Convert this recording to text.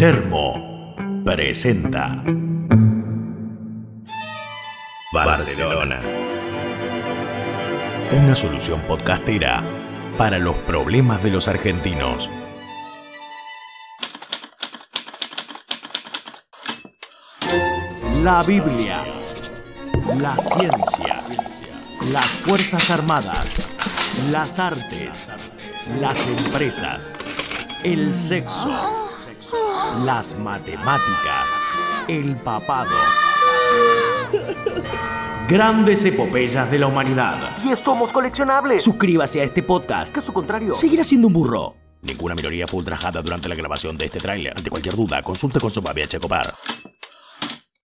Termo presenta Barcelona. Una solución podcastera para los problemas de los argentinos. La Biblia, la ciencia, las Fuerzas Armadas, las artes, las empresas, el sexo, las matemáticas, el papado. Grandes epopeyas de la humanidad. Y somos coleccionables. Suscríbase a este podcast. Su contrario. Seguirá siendo un burro. Ninguna minoría fue ultrajada durante la grabación de este tráiler. Ante cualquier duda, consulte con su babia Checopar.